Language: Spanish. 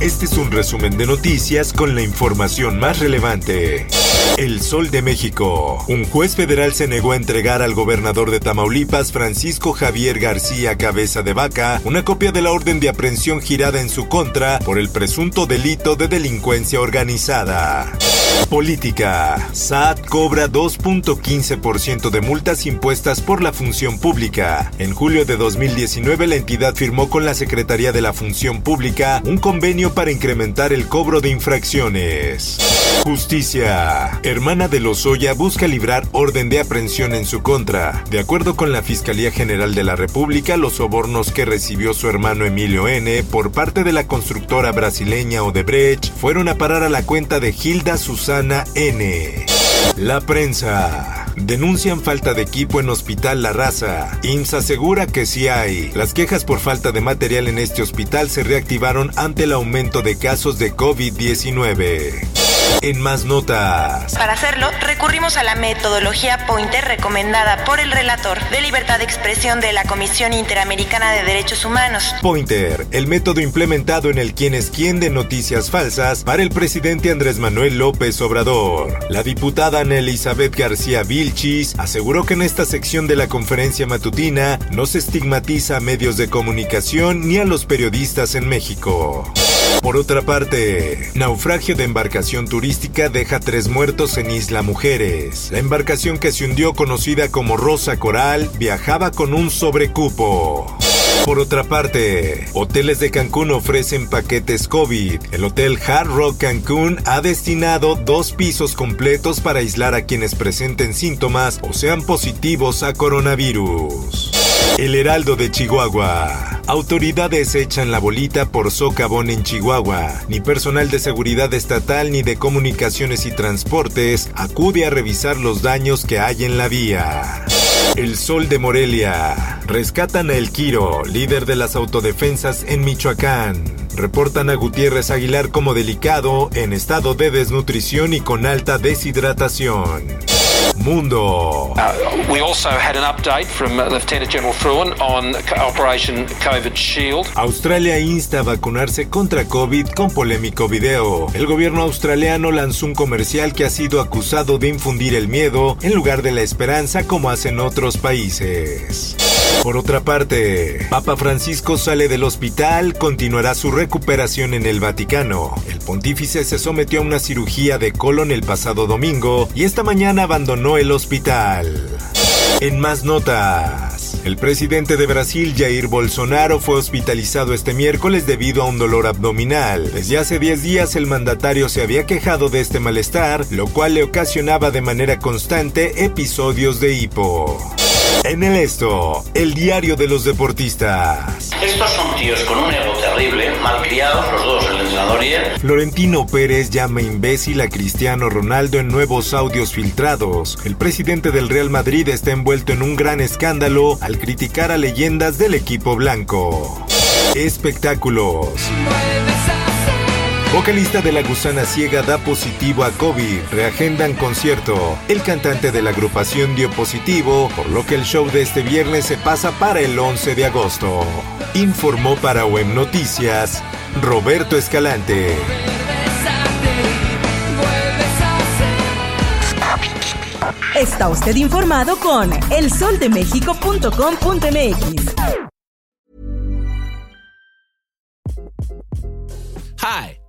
Este es un resumen de noticias con la información más relevante. El Sol de México. Un juez federal se negó a entregar al gobernador de Tamaulipas, Francisco Javier García Cabeza de Vaca, una copia de la orden de aprehensión girada en su contra por el presunto delito de delincuencia organizada. Política. SAT cobra 2.15% de multas impuestas por la función pública. En julio de 2019 la entidad firmó con la Secretaría de la Función Pública un convenio para incrementar el cobro de infracciones. Justicia. Hermana de Lozoya busca librar orden de aprehensión en su contra. De acuerdo con la Fiscalía General de la República, los sobornos que recibió su hermano Emilio N. por parte de la constructora brasileña Odebrecht fueron a parar a la cuenta de Hilda Susana N. La prensa. Denuncian falta de equipo en Hospital La Raza. IMSS asegura que sí hay. Las quejas por falta de material en este hospital se reactivaron ante el aumento de casos de COVID-19. En más notas. Para hacerlo, recurrimos a la metodología Pointer recomendada por el relator de libertad de expresión de la Comisión Interamericana de Derechos Humanos. Pointer, el método implementado en el quién es quién de noticias falsas para el presidente Andrés Manuel López Obrador. La diputada Ana Elizabeth García Vilchis aseguró que en esta sección de la conferencia matutina no se estigmatiza a medios de comunicación ni a los periodistas en México. Por otra parte, naufragio de embarcación turística deja tres muertos en Isla Mujeres. La embarcación que se hundió conocida como Rosa Coral viajaba con un sobrecupo. Por otra parte, hoteles de Cancún ofrecen paquetes COVID. El hotel Hard Rock Cancún ha destinado dos pisos completos para aislar a quienes presenten síntomas o sean positivos a coronavirus. El Heraldo de Chihuahua. Autoridades echan la bolita por socavón en Chihuahua. Ni personal de seguridad estatal ni de comunicaciones y transportes acude a revisar los daños que hay en la vía. El Sol de Morelia. Rescatan a El Quiro, líder de las autodefensas en Michoacán. Reportan a Gutiérrez Aguilar como delicado, en estado de desnutrición y con alta deshidratación. Mundo. Uh, we also had an update from uh, Lieutenant General Fruin on Operation COVID Shield. Australia insta a vacunarse contra COVID con polémico video. El gobierno australiano lanzó un comercial que ha sido acusado de infundir el miedo en lugar de la esperanza como hacen otros países. Por otra parte, Papa Francisco sale del hospital, continuará su recuperación en el Vaticano. El pontífice se sometió a una cirugía de colon el pasado domingo y esta mañana abandonó el hospital. En más notas, el presidente de Brasil, Jair Bolsonaro, fue hospitalizado este miércoles debido a un dolor abdominal. Desde hace 10 días el mandatario se había quejado de este malestar, lo cual le ocasionaba de manera constante episodios de hipo. En el esto, el diario de los deportistas. Estos son tíos con un ego terrible, malcriados los dos, el entrenador y él. Florentino Pérez llama imbécil a Cristiano Ronaldo en nuevos audios filtrados. El presidente del Real Madrid está envuelto en un gran escándalo al criticar a leyendas del equipo blanco. Espectáculos. Vocalista de La Gusana Ciega da positivo a COVID. Reagendan concierto. El cantante de la agrupación dio positivo, por lo que el show de este viernes se pasa para el 11 de agosto. Informó para Web Noticias Roberto Escalante. Está usted informado con elsoldemexico.com.mx. Hi,